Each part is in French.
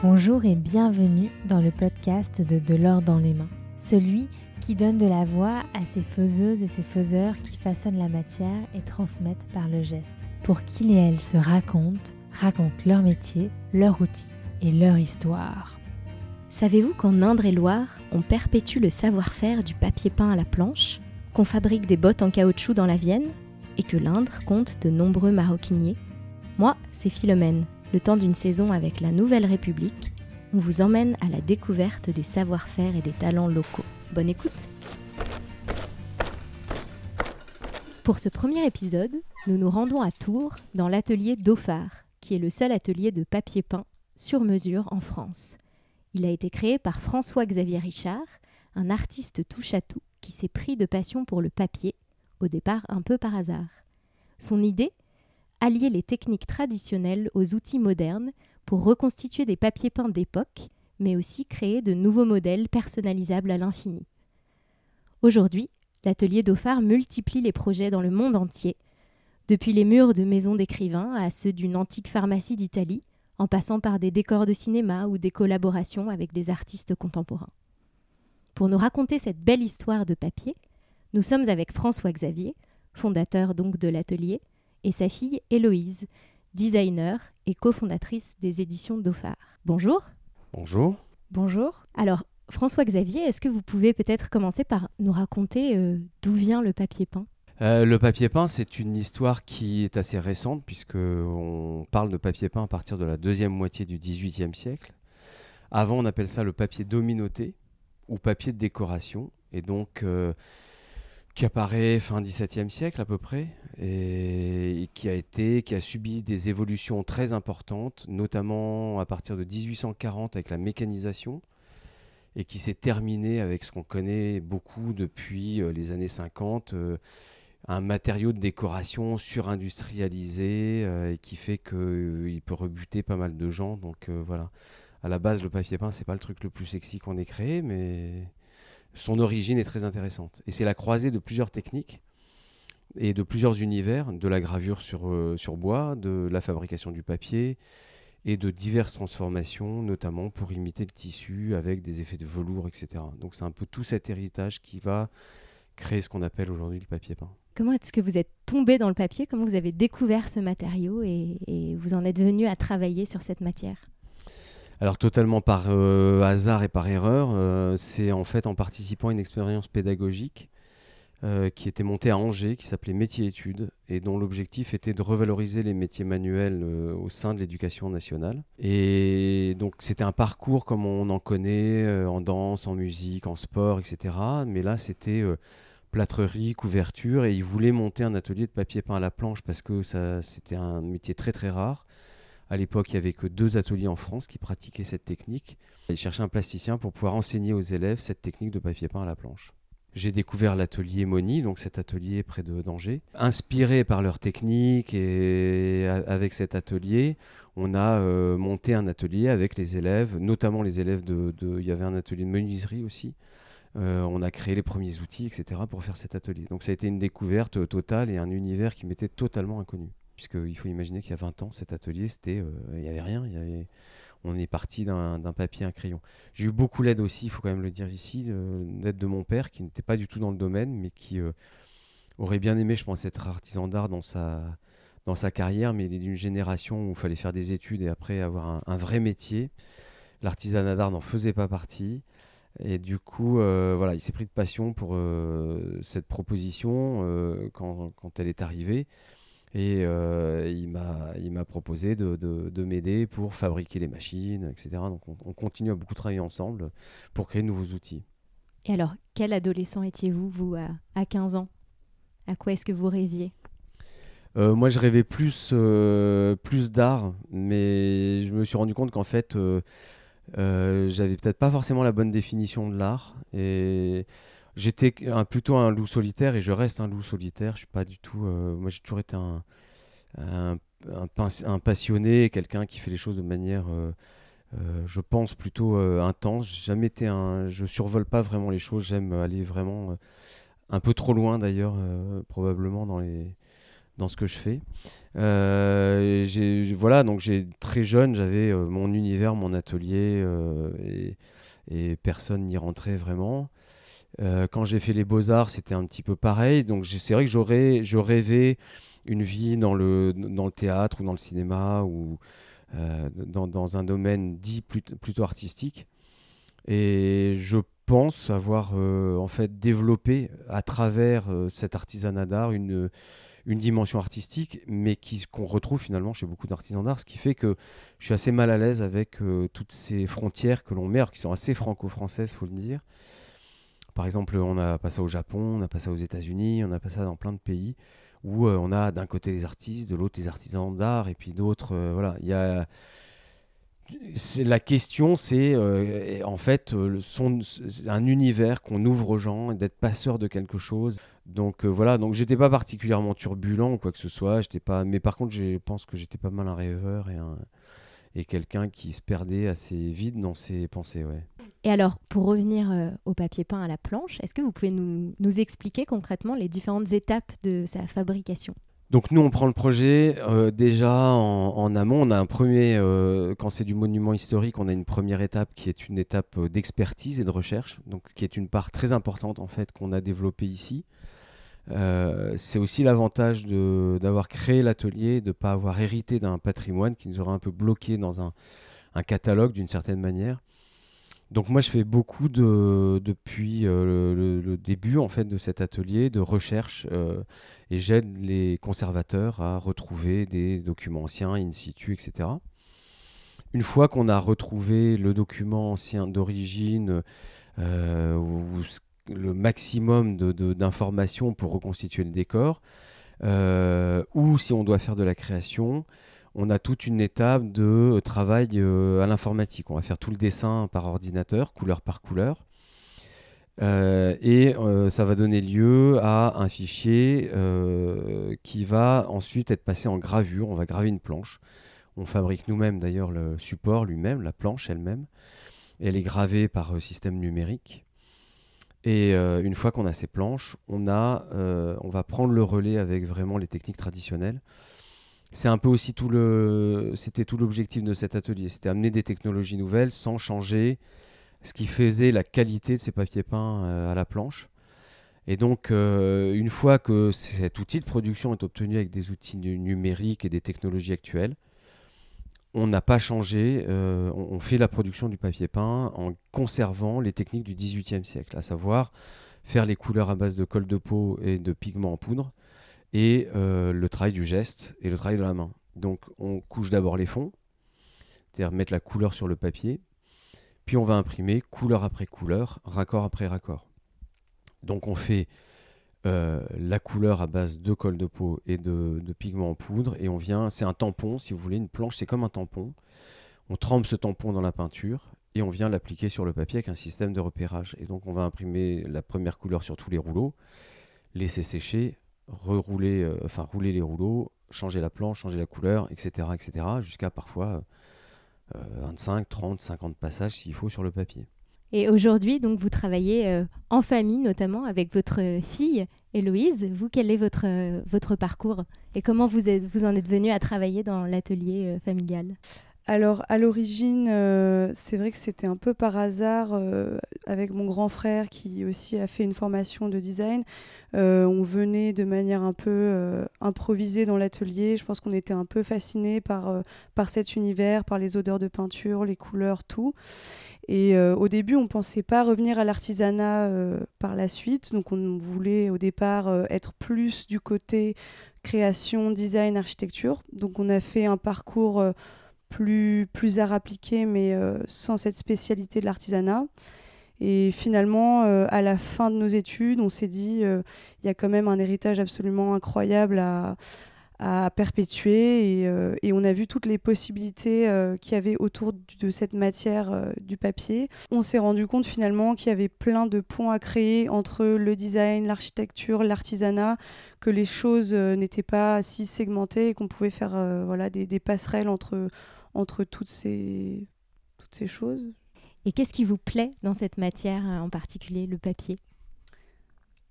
Bonjour et bienvenue dans le podcast de De l'or dans les mains, celui qui donne de la voix à ces faiseuses et ces faiseurs qui façonnent la matière et transmettent par le geste, pour qu'ils et elles se racontent, racontent leur métier, leur outil et leur histoire. Savez-vous qu'en Indre et Loire, on perpétue le savoir-faire du papier peint à la planche, qu'on fabrique des bottes en caoutchouc dans la Vienne, et que l'Indre compte de nombreux maroquiniers? Moi, c'est Philomène, le temps d'une saison avec la Nouvelle République, on vous emmène à la découverte des savoir-faire et des talents locaux. Bonne écoute Pour ce premier épisode, nous nous rendons à Tours dans l'atelier Dauphard, qui est le seul atelier de papier peint sur mesure en France. Il a été créé par François-Xavier Richard, un artiste touche à tout qui s'est pris de passion pour le papier, au départ un peu par hasard. Son idée allier les techniques traditionnelles aux outils modernes pour reconstituer des papiers peints d'époque, mais aussi créer de nouveaux modèles personnalisables à l'infini. Aujourd'hui, l'atelier Dauphard multiplie les projets dans le monde entier, depuis les murs de maisons d'écrivains à ceux d'une antique pharmacie d'Italie, en passant par des décors de cinéma ou des collaborations avec des artistes contemporains. Pour nous raconter cette belle histoire de papier, nous sommes avec François Xavier, fondateur donc de l'atelier, et sa fille Héloïse, designer et cofondatrice des éditions Dauphard. Bonjour. Bonjour. Bonjour. Alors, François Xavier, est-ce que vous pouvez peut-être commencer par nous raconter euh, d'où vient le papier peint? Euh, le papier peint, c'est une histoire qui est assez récente puisque on parle de papier peint à partir de la deuxième moitié du XVIIIe siècle. Avant, on appelle ça le papier dominoté ou papier de décoration. Et donc, euh, qui apparaît fin XVIIe siècle à peu près et qui a été qui a subi des évolutions très importantes notamment à partir de 1840 avec la mécanisation et qui s'est terminé avec ce qu'on connaît beaucoup depuis euh, les années 50 euh, un matériau de décoration surindustrialisé euh, et qui fait qu'il peut rebuter pas mal de gens. Donc voilà. À la base le papier peint c'est pas le truc le plus sexy qu'on ait créé mais son origine est très intéressante. Et c'est la croisée de plusieurs techniques et de plusieurs univers, de la gravure sur, euh, sur bois, de la fabrication du papier et de diverses transformations, notamment pour imiter le tissu avec des effets de velours, etc. Donc c'est un peu tout cet héritage qui va créer ce qu'on appelle aujourd'hui le papier peint. Comment est-ce que vous êtes tombé dans le papier? Comment vous avez découvert ce matériau et, et vous en êtes venu à travailler sur cette matière? Alors totalement par euh, hasard et par erreur, euh, c'est en fait en participant à une expérience pédagogique euh, qui était montée à Angers, qui s'appelait Métier-études, et dont l'objectif était de revaloriser les métiers manuels au sein de l'éducation nationale. Et donc c'était un parcours comme on en connaît en danse, en musique, en sport, etc. Mais là c'était plâtrerie, couverture, et ils voulaient monter un atelier de papier peint à la planche parce que ça c'était un métier très très rare. À l'époque, il n'y avait que deux ateliers en France qui pratiquaient cette technique. Ils cherchaient un plasticien pour pouvoir enseigner aux élèves cette technique de papier peint à la planche. J'ai découvert l'atelier Moni, donc cet atelier près de d'Angers. Inspiré par leur technique et avec cet atelier, on a euh, monté un atelier avec les élèves, notamment les élèves de. Il y avait un atelier de menuiserie aussi. Euh, on a créé les premiers outils, etc., pour faire cet atelier. Donc ça a été une découverte totale et un univers qui m'était totalement inconnu puisqu'il faut imaginer qu'il y a 20 ans, cet atelier, c'était, euh, il n'y avait rien. On est parti d'un papier, un crayon. J'ai eu beaucoup l'aide aussi, il faut quand même le dire ici, euh, l'aide de mon père, qui n'était pas du tout dans le domaine, mais qui euh, aurait bien aimé, je pense, être artisan d'art dans sa, carrière, mais il est d'une génération où il fallait faire des études et après avoir un, vrai métier. L'artisanat d'art n'en faisait pas partie. Et du coup, voilà, il s'est pris de passion pour cette proposition quand, elle est arrivée. Et euh, il m'a proposé de, de, m'aider pour fabriquer les machines, etc. Donc on, continue à beaucoup travailler ensemble pour créer de nouveaux outils. Et alors, quel adolescent étiez-vous, vous, à, à 15 ans? À quoi est-ce que vous rêviez? Euh, moi, je rêvais plus, euh, plus d'art, mais je me suis rendu compte qu'en fait, j'avais peut-être pas forcément la bonne définition de l'art. Et J'étais plutôt un loup solitaire et je reste un loup solitaire. Je suis pas du tout. Euh, moi, j'ai toujours été un, passionné, quelqu'un qui fait les choses de manière, euh, euh, je pense, plutôt intense. Jamais été un. Je survole pas vraiment les choses. J'aime aller vraiment un peu trop loin d'ailleurs, probablement dans les dans ce que je fais. voilà, donc j'ai très jeune, j'avais mon univers, mon atelier, et, personne n'y rentrait vraiment. Quand j'ai fait les beaux-arts, c'était un petit peu pareil. Donc c'est vrai que j'aurais, je rêvais une vie dans le, dans le théâtre ou dans le cinéma ou dans, dans, un domaine dit plutôt artistique. Et je pense avoir euh, en fait développé à travers euh, cet artisanat d'art une, une dimension artistique, mais qu'on retrouve finalement chez beaucoup d'artisans d'art, ce qui fait que je suis assez mal à l'aise avec euh, toutes ces frontières que l'on met, qui sont assez franco-françaises, faut le dire. Par exemple, on n'a pas ça au Japon, on n'a pas ça aux États-Unis, on n'a pas ça dans plein de pays où on a d'un côté des artistes, de l'autre des artisans d'art, et puis d'autres. voilà, il y a la question, c'est euh, en fait euh, un univers qu'on ouvre aux gens d'être passeur de quelque chose. Donc euh, voilà, donc j'étais pas particulièrement turbulent ou quoi que ce soit. J'étais pas, mais par contre, je pense que j'étais pas mal un rêveur et, et quelqu'un qui se perdait assez vite dans ses pensées. Ouais. Et alors, pour revenir au papier peint à la planche, est-ce que vous pouvez nous, expliquer concrètement les différentes étapes de sa fabrication? Donc nous, on prend le projet euh, déjà en, amont. On a un premier, euh, quand c'est du monument historique, on a une première étape qui est une étape euh, d'expertise et de recherche, donc qui est une part très importante en fait qu'on a développée ici. c'est aussi l'avantage d'avoir créé l'atelier, de ne pas avoir hérité d'un patrimoine qui nous aurait un peu bloqué dans un, un catalogue d'une certaine manière. Donc moi je fais beaucoup de, depuis euh, le, début en fait de cet atelier de recherche euh, et j'aide les conservateurs à retrouver des documents anciens in situ etc. Une fois qu'on a retrouvé le document ancien d'origine euh, ou le maximum d'informations pour reconstituer le décor, ou si on doit faire de la création, on a toute une étape de euh, travail euh, à l'informatique. On va faire tout le dessin par ordinateur, couleur par couleur. Euh, et ça va donner lieu à un fichier qui va ensuite être passé en gravure. On va graver une planche. On fabrique nous-mêmes d'ailleurs le support lui-même, la planche elle-même. Elle est gravée par système numérique. Et une fois qu'on a ces planches, on, va prendre le relais avec vraiment les techniques traditionnelles c'est un peu aussi tout le, c'était tout l'objectif de cet atelier, c'était amener des technologies nouvelles sans changer ce qui faisait la qualité de ces papiers peints euh, à la planche. Et donc, euh, une fois que cet outil de production est obtenu avec des outils numériques et des technologies actuelles, on n'a pas changé, euh, on, fait la production du papier peint en conservant les techniques du XVIIIe siècle, à savoir faire les couleurs à base de colle de peau et de pigments en poudre, et euh, le travail du geste et le travail de la main. Donc on couche d'abord les fonds, c'est-à-dire mettre la couleur sur le papier, puis on va imprimer couleur après couleur, raccord après raccord. Donc on fait euh, la couleur à base de colle de peau et de, de pigments en poudre, et on vient, c'est un tampon, si vous voulez, une planche, c'est comme un tampon. On trempe ce tampon dans la peinture et on vient l'appliquer sur le papier avec un système de repérage. Et donc on va imprimer la première couleur sur tous les rouleaux, laisser sécher, rerouler, euh, enfin rouler les rouleaux, changer la planche, changer la couleur, etc., etc., jusqu'à parfois 25, 30, 50 passages s'il faut sur le papier. Et aujourd'hui, donc, vous travaillez euh, en famille, notamment avec votre fille, Héloïse. Vous, quel est votre, euh, parcours? Et comment vous en êtes venu à travailler dans l'atelier familial? Alors à l'origine, euh, c'est vrai que c'était un peu par hasard euh, avec mon grand frère qui aussi a fait une formation de design. Euh, on venait de manière un peu improvisée dans l'atelier. Je pense qu'on était un peu fascinés par, par cet univers, par les odeurs de peinture, les couleurs, tout. Et au début, on ne pensait pas revenir à l'artisanat par la suite. Donc on voulait au départ être plus du côté création, design, architecture. Donc on a fait un parcours plus, plus art appliqué, mais euh, sans cette spécialité de l'artisanat. Et finalement, euh, à la fin de nos études, on s'est dit, euh, il y a quand même un héritage absolument incroyable à, à perpétuer et, euh, et, on a vu toutes les possibilités euh, qu'il y avait autour de cette matière euh, du papier. On s'est rendu compte finalement qu'il y avait plein de points à créer entre le design, l'architecture, l'artisanat, que les choses n'étaient pas si segmentées et qu'on pouvait faire voilà, des, des, passerelles entre, entre toutes, ces, toutes ces choses. Et qu'est-ce qui vous plaît dans cette matière en particulier, le papier?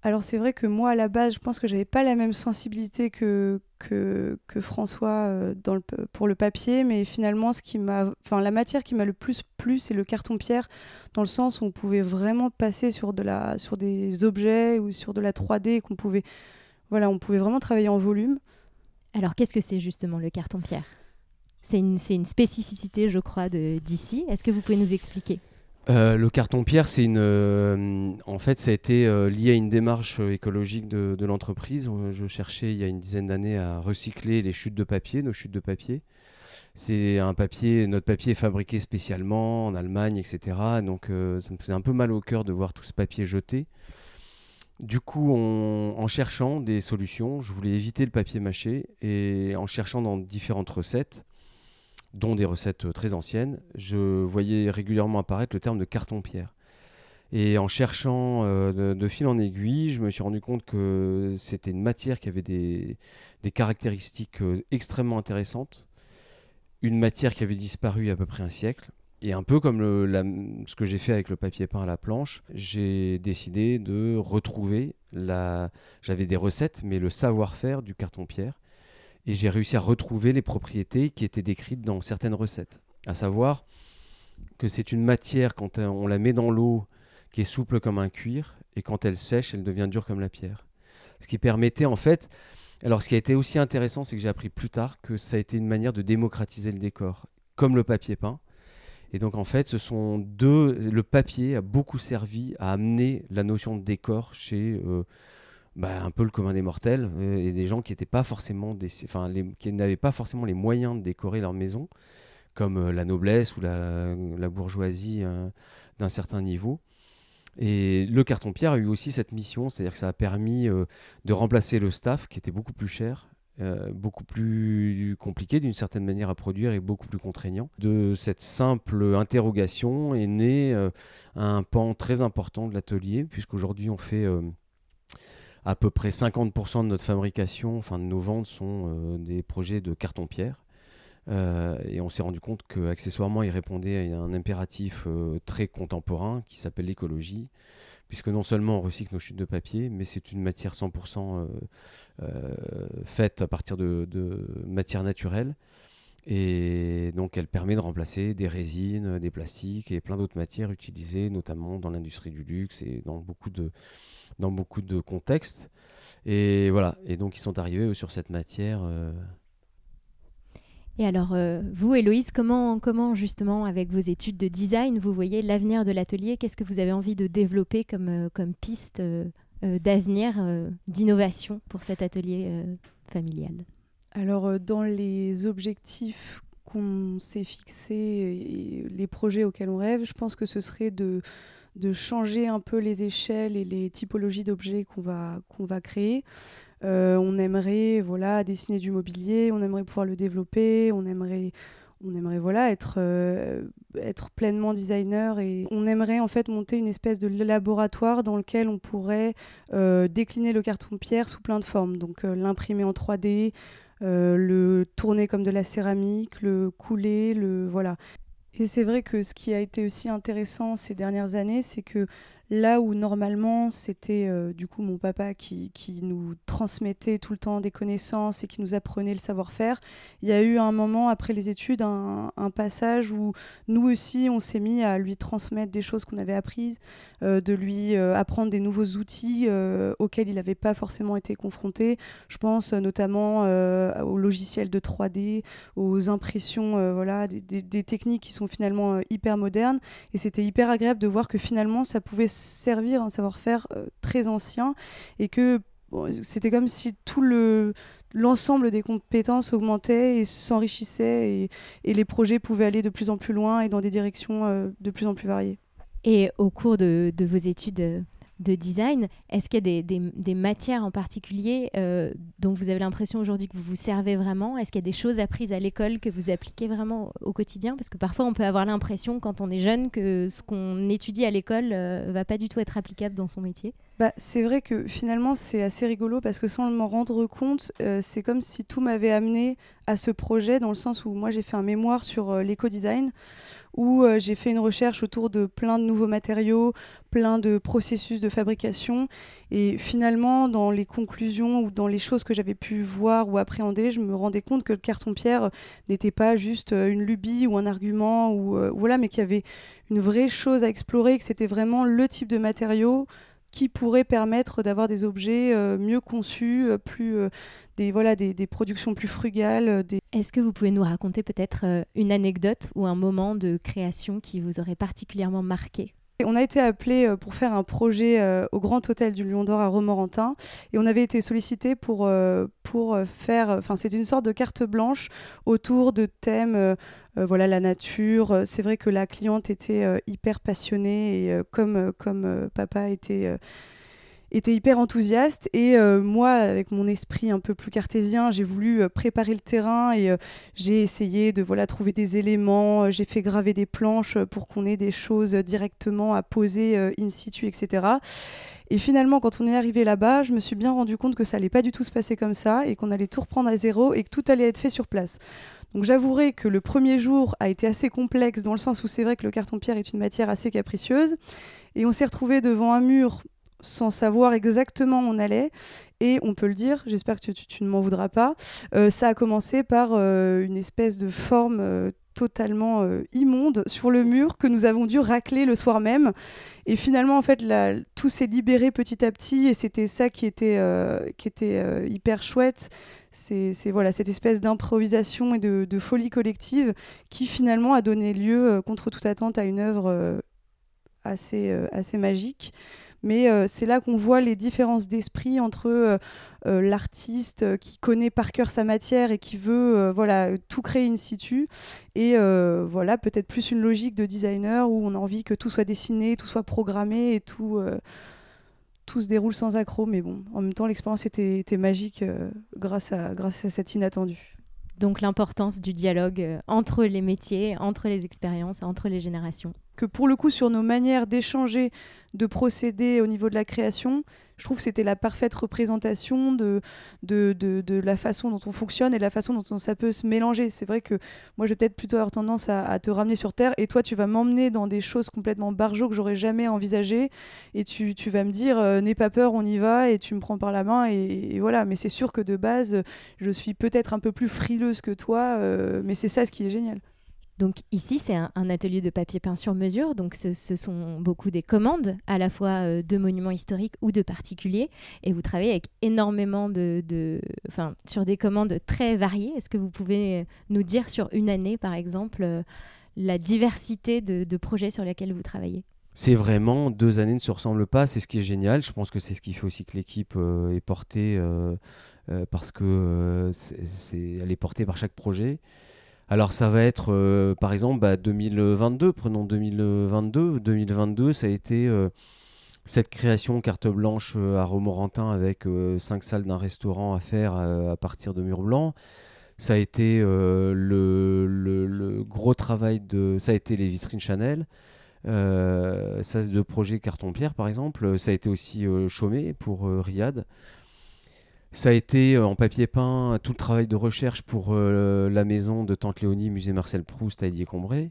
Alors c'est vrai que moi à la base, je pense que j'avais pas la même sensibilité que, que, François euh, pour le papier, mais finalement ce qui m'a, enfin la matière qui m'a le plus plu, c'est le carton pierre, dans le sens où on pouvait vraiment passer sur de la, sur des objets ou sur de la 3D, qu'on pouvait, voilà, on pouvait vraiment travailler en volume. Alors qu'est-ce que c'est justement le carton pierre C'est une, une, spécificité, je crois, d'ici? Est-ce que vous pouvez nous expliquer? Euh, le carton pierre, c'est une. Euh, en fait, ça a été euh, lié à une démarche écologique de, l'entreprise. Je cherchais il y a une dizaine d'années à recycler les chutes de papier, nos chutes de papier. C'est un papier, notre papier est fabriqué spécialement en Allemagne, etc. Donc, ça me faisait un peu mal au cœur de voir tout ce papier jeté. Du coup, en cherchant des solutions, je voulais éviter le papier mâché et en cherchant dans différentes recettes, dont des recettes euh, très anciennes, je voyais régulièrement apparaître le terme de carton-pierre. Et en cherchant euh, de, fil en aiguille, je me suis rendu compte que c'était une matière qui avait des, caractéristiques euh, extrêmement intéressantes. Une matière qui avait disparu il y a à peu près un siècle. Et un peu comme ce que j'ai fait avec le papier peint à la planche, j'ai décidé de retrouver. J'avais des recettes, mais le savoir-faire du carton-pierre et j'ai réussi à retrouver les propriétés qui étaient décrites dans certaines recettes. À savoir que c'est une matière, quand on la met dans l'eau, qui est souple comme un cuir, et quand elle sèche, elle devient dure comme la pierre. Ce qui permettait en fait... Alors ce qui a été aussi intéressant, c'est que j'ai appris plus tard que ça a été une manière de démocratiser le décor, comme le papier peint. Et donc en fait, ce sont deux. Le papier a beaucoup servi à amener la notion de décor chez euh, bah, un peu le commun des mortels euh, et des gens qui n'avaient pas forcément les moyens de décorer leur maison, comme euh, la noblesse ou la, bourgeoisie euh, d'un certain niveau. Et le carton-pierre a eu aussi cette mission, c'est-à-dire que ça a permis de remplacer le staff qui était beaucoup plus cher, beaucoup plus compliqué d'une certaine manière à produire et beaucoup plus contraignant. De cette simple interrogation est né un pan très important de l'atelier, puisqu'aujourd'hui on fait à peu près 50% de notre fabrication, enfin de nos ventes, sont euh, des projets de carton-pierre. Euh, et on s'est rendu compte qu'accessoirement, il répondait à un impératif euh, très contemporain qui s'appelle l'écologie, puisque non seulement on recycle nos chutes de papier, mais c'est une matière 100% faite à partir de matières naturelles. Et donc, elle permet de remplacer des résines, des plastiques et plein d'autres matières utilisées, notamment dans l'industrie du luxe et dans beaucoup de, dans beaucoup de contextes. Et voilà, et donc ils sont arrivés sur cette matière. Euh. Et alors, euh, vous, Héloïse, comment, comment justement, avec vos études de design, vous voyez l'avenir de l'atelier? Qu'est-ce que vous avez envie de développer comme, euh, comme piste d'avenir, d'innovation pour cet atelier familial? Alors, dans les objectifs qu'on s'est fixés et les projets auxquels on rêve, je pense que ce serait de de changer un peu les échelles et les typologies d'objets qu'on va, qu'on va créer. Euh, on aimerait voilà, dessiner du mobilier, on aimerait pouvoir le développer, on aimerait, voilà, être, euh, être pleinement designer et on aimerait en fait monter une espèce de laboratoire dans lequel on pourrait euh, décliner le carton-pierre sous plein de formes. Donc l'imprimer en 3D, le tourner comme de la céramique, le couler, le voilà. Et c'est vrai que ce qui a été aussi intéressant ces dernières années, c'est que Là où normalement c'était euh, du coup mon papa qui, qui, nous transmettait tout le temps des connaissances et qui nous apprenait le savoir-faire, il y a eu un moment après les études, un, passage où nous aussi on s'est mis à lui transmettre des choses qu'on avait apprises, euh, de lui euh, apprendre des nouveaux outils auxquels il n'avait pas forcément été confronté. Je pense notamment aux logiciels de 3D, aux impressions, voilà, des, des, techniques qui sont finalement hyper modernes. Et c'était hyper agréable de voir que finalement ça pouvait servir un savoir-faire euh, très ancien et que c'était comme si tout le l'ensemble des compétences augmentait et s'enrichissait et, les projets pouvaient aller de plus en plus loin et dans des directions euh, de plus en plus variées. Et au cours de, de vos études euh, de design, est-ce qu'il y a des, matières en particulier dont vous avez l'impression aujourd'hui que vous vous servez vraiment? Est-ce qu'il y a des choses apprises à l'école que vous appliquez vraiment au quotidien? Parce que parfois on peut avoir l'impression quand on est jeune que ce qu'on étudie à l'école ne va pas du tout être applicable dans son métier. bah, c'est vrai que finalement c'est assez rigolo parce que sans m'en rendre compte, euh, c'est comme si tout m'avait amené à ce projet dans le sens où moi j'ai fait un mémoire sur euh, l'éco-design où euh, j'ai fait une recherche autour de plein de nouveaux matériaux, plein de processus de fabrication. Et finalement dans les conclusions ou dans les choses que j'avais pu voir ou appréhender, je me rendais compte que le carton-pierre n'était pas juste une lubie ou un argument ou voilà mais qu'il y avait une vraie chose à explorer, que c'était vraiment le type de matériau qui pourrait permettre d'avoir des objets euh, mieux conçus, euh, plus euh, des voilà des, des, productions plus frugales. Est-ce que vous pouvez nous raconter peut-être une anecdote ou un moment de création qui vous aurait particulièrement marqué? On a été appelé pour faire un projet au Grand Hôtel du Lion d'Or à Romorantin et on avait été sollicité pour, pour faire, enfin c'était une sorte de carte blanche autour de thèmes euh, voilà la nature. C'est vrai que la cliente était euh, hyper passionnée et euh, comme, comme papa était était hyper enthousiaste et moi avec mon esprit un peu plus cartésien j'ai voulu préparer le terrain et j'ai essayé de voilà trouver des éléments j'ai fait graver des planches pour qu'on ait des choses directement à poser in situ etc et finalement quand on est arrivé là-bas je me suis bien rendu compte que ça allait pas du tout se passer comme ça et qu'on allait tout reprendre à zéro et que tout allait être fait sur place donc j'avouerai que le premier jour a été assez complexe dans le sens où c'est vrai que le carton-pierre est une matière assez capricieuse. Et on s'est retrouvé devant un mur sans savoir exactement où on allait. Et on peut le dire, j'espère que tu, ne m'en voudras pas, euh, ça a commencé par euh, une espèce de forme euh, totalement immonde sur le mur que nous avons dû racler le soir même. Et finalement, en fait, tout s'est libéré petit à petit et c'était ça qui était, qui était hyper chouette c'est voilà cette espèce d'improvisation et de, folie collective qui finalement a donné lieu, contre toute attente, à une œuvre assez, assez magique. Mais c'est là qu'on voit les différences d'esprit entre l'artiste qui connaît par cœur sa matière et qui veut voilà tout créer in situ et voilà peut-être plus une logique de designer où on a envie que tout soit dessiné, tout soit programmé et tout tout se déroule sans accroc, mais bon, en même temps, l'expérience était, magique euh, grâce, à, grâce à cet inattendu. Donc l'importance du dialogue euh, entre les métiers, entre les expériences, entre les générations. Que pour le coup, sur nos manières d'échanger, de procéder au niveau de la création, je trouve que c'était la parfaite représentation de, de, de, la façon dont on fonctionne et la façon dont ça peut se mélanger. C'est vrai que moi, je vais peut-être plutôt avoir tendance à, te ramener sur Terre et toi, tu vas m'emmener dans des choses complètement barjots que j'aurais jamais envisagées et tu, tu vas me dire, euh, n'aie pas peur, on y va et tu me prends par la main et, voilà. Mais c'est sûr que de base, je suis peut-être un peu plus frileuse que toi, euh, mais c'est ça ce qui est génial. Donc ici, c'est un, atelier de papier peint sur mesure. Donc ce, sont beaucoup des commandes, à la fois euh, de monuments historiques ou de particuliers. Et vous travaillez avec énormément de, sur des commandes très variées. Est-ce que vous pouvez nous dire sur une année, par exemple, euh, la diversité de, projets sur lesquels vous travaillez? C'est vraiment deux années ne se ressemblent pas. C'est ce qui est génial. Je pense que c'est ce qui fait aussi que l'équipe euh, est portée parce que elle est portée par chaque projet. Alors ça va être, euh, par exemple, 2022, bah, prenons 2022. 2022, ça a été euh, cette création carte blanche euh, à Romorantin avec cinq salles d'un restaurant à faire à partir de murs blancs. Ça a été le, gros travail de... Ça a été les vitrines Chanel. ça, de projet carton-pierre, par exemple. Ça a été aussi Chaumet pour Riyad. Ça a été euh, en papier peint tout le travail de recherche pour euh, la maison de Tante Léonie, musée Marcel Proust à Didier-Combray.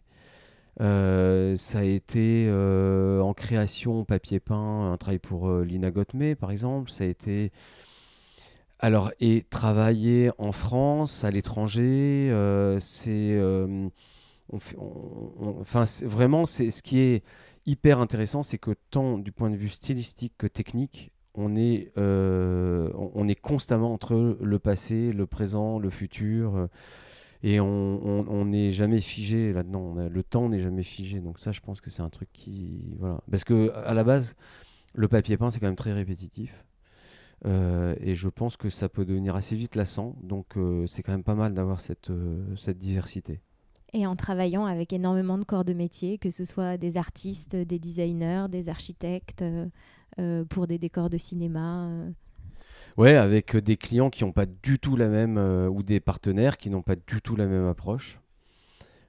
Euh, ça a été en création papier peint, un travail pour Lina Gottmé par exemple. Ça a été alors et travailler en France, à l'étranger, c'est enfin vraiment c'est ce qui est hyper intéressant, c'est que tant du point de vue stylistique que technique, on est, euh, on est constamment entre le passé, le présent, le futur. Euh, et on n'est jamais figé là-dedans. Le temps n'est jamais figé. Donc ça, je pense que c'est un truc qui... Voilà. Parce que à la base, le papier peint, c'est quand même très répétitif. Euh, et je pense que ça peut devenir assez vite lassant. Donc c'est quand même pas mal d'avoir cette, cette diversité. Et en travaillant avec énormément de corps de métier, que ce soit des artistes, des designers, des architectes, pour des décors de cinéma euh. Ouais, avec euh, des clients qui n'ont pas du tout la même, ou des partenaires qui n'ont pas du tout la même approche,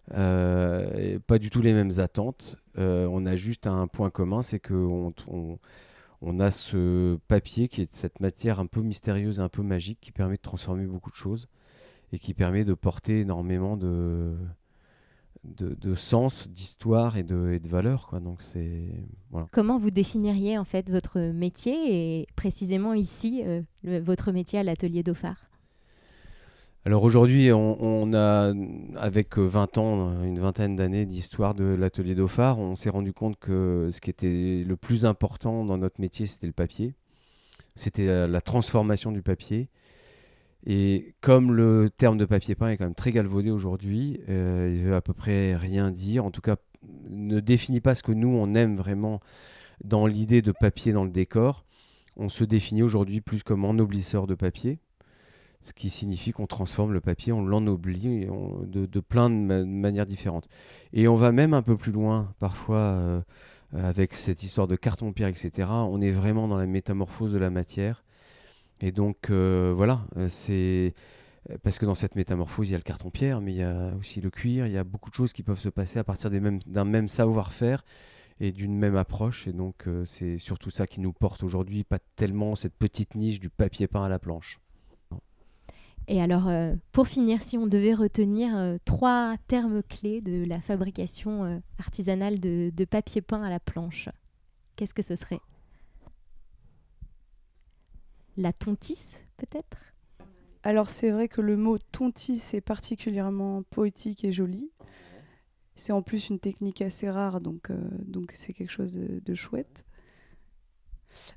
pas du tout les mêmes attentes. on a juste un point commun, c'est qu'on on a ce papier qui est cette matière un peu mystérieuse et un peu magique qui permet de transformer beaucoup de choses et qui permet de porter énormément de, de, sens, d'histoire et de, et de valeur. Quoi. Donc c'est, Comment vous définiriez en fait votre métier et précisément ici euh, votre métier à l'atelier Dauphard alors aujourd'hui, on, a, avec 20 ans, une vingtaine d'années d'histoire de l'atelier Dauphard, on s'est rendu compte que ce qui était le plus important dans notre métier, c'était le papier. C'était la transformation du papier. Et comme le terme de papier peint est quand même très galvaudé aujourd'hui, euh, il veut à peu près rien dire. En tout cas, ne définit pas ce que nous on aime vraiment dans l'idée de papier dans le décor. On se définit aujourd'hui plus comme ennoblisseur de papier, ce qui signifie qu'on transforme le papier, on l'ennoblit de, plein de manières différentes. Et on va même un peu plus loin, parfois. Euh, avec cette histoire de carton-pierre, etc., on est vraiment dans la métamorphose de la matière et donc euh, voilà, euh, c'est parce que dans cette métamorphose, il y a le carton-pierre, mais il y a aussi le cuir, il y a beaucoup de choses qui peuvent se passer à partir d'un même savoir-faire et d'une même approche. Et donc euh, c'est surtout ça qui nous porte aujourd'hui, pas tellement cette petite niche du papier peint à la planche. Et alors, pour finir, si on devait retenir trois termes clés de la fabrication artisanale de papier peint à la planche, qu'est-ce que ce serait? La tontisse, peut-être? Alors, c'est vrai que le mot tontisse est particulièrement poétique et joli. C'est en plus une technique assez rare, donc euh, c'est quelque chose de, chouette.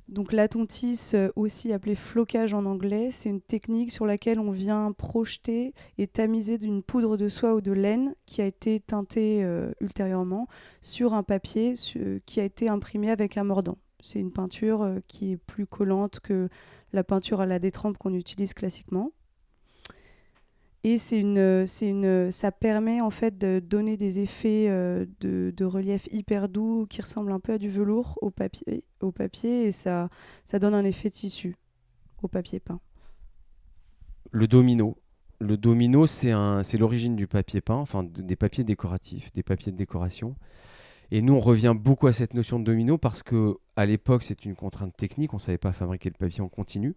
Donc la tontisse, euh, aussi appelée flocage en anglais, c'est une technique sur laquelle on vient projeter et tamiser d'une poudre de soie ou de laine qui a été teintée euh, ultérieurement sur un papier qui a été imprimé avec un mordant. C'est une peinture qui est plus collante que la peinture à la détrempe qu'on utilise classiquement. Et une, une, ça permet en fait de donner des effets euh, de, de, relief hyper doux qui ressemblent un peu à du velours au papier, au papier et ça, ça donne un effet tissu au papier peint. Le domino. Le domino, c'est, c'est l'origine du papier peint, enfin des papiers décoratifs, des papiers de décoration. Et nous, on revient beaucoup à cette notion de domino parce que à l'époque, c'est une contrainte technique. On ne savait pas fabriquer le papier en continu.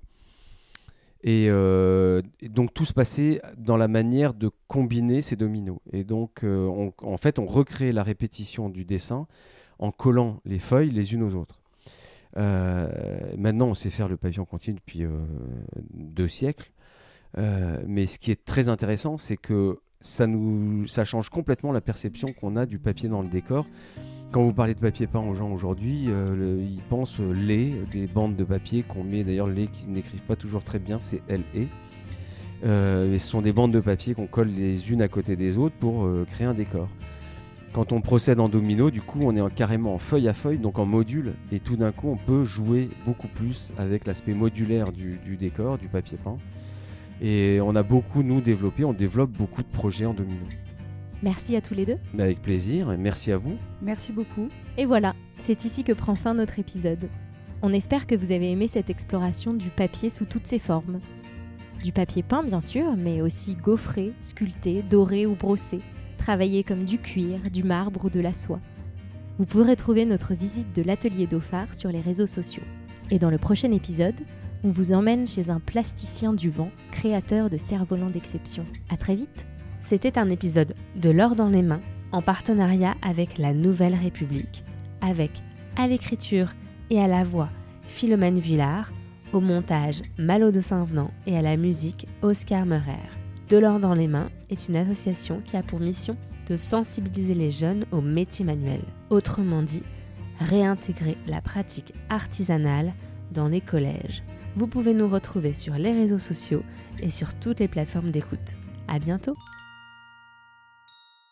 Euh, et, donc tout se passait dans la manière de combiner ces dominos. Et donc, euh, en fait, on recrée la répétition du dessin en collant les feuilles les unes aux autres. Euh, maintenant, on sait faire le papier en continu depuis deux siècles. mais ce qui est très intéressant, c'est que ça, nous, ça change complètement la perception qu'on a du papier dans le décor. Quand vous parlez de papier peint aux gens aujourd'hui, euh, ils pensent lait, des bandes de papier qu'on met, d'ailleurs lait qui n'écrivent pas toujours très bien, c'est LE. Euh, ce sont des bandes de papier qu'on colle les unes à côté des autres pour euh, créer un décor. Quand on procède en domino, du coup, on est carrément en feuille à feuille, donc en module, et tout d'un coup, on peut jouer beaucoup plus avec l'aspect modulaire du, du, décor, du papier peint. Et on a beaucoup, nous, développé, on développe beaucoup de projets en domino. Merci à tous les deux. avec plaisir, et merci à vous. Merci beaucoup. Et voilà, c'est ici que prend fin notre épisode. On espère que vous avez aimé cette exploration du papier sous toutes ses formes. Du papier peint, bien sûr, mais aussi gaufré, sculpté, doré ou brossé, travaillé comme du cuir, du marbre ou de la soie. Vous pourrez trouver notre visite de l'atelier Dauphard sur les réseaux sociaux. Et dans le prochain épisode, on vous emmène chez un plasticien du vent, créateur de cerfs-volants d'exception. À très vite C'était un épisode de L'or dans les mains, en partenariat avec la Nouvelle République, avec à l'écriture et à la voix Philomène Villard, au montage Malo de Saint-Venant et à la musique Oscar Meurer. De l'or dans les mains est une association qui a pour mission de sensibiliser les jeunes aux métiers manuels. Autrement dit, réintégrer la pratique artisanale dans les collèges. Vous pouvez nous retrouver sur les réseaux sociaux et sur toutes les plateformes d'écoute. À bientôt!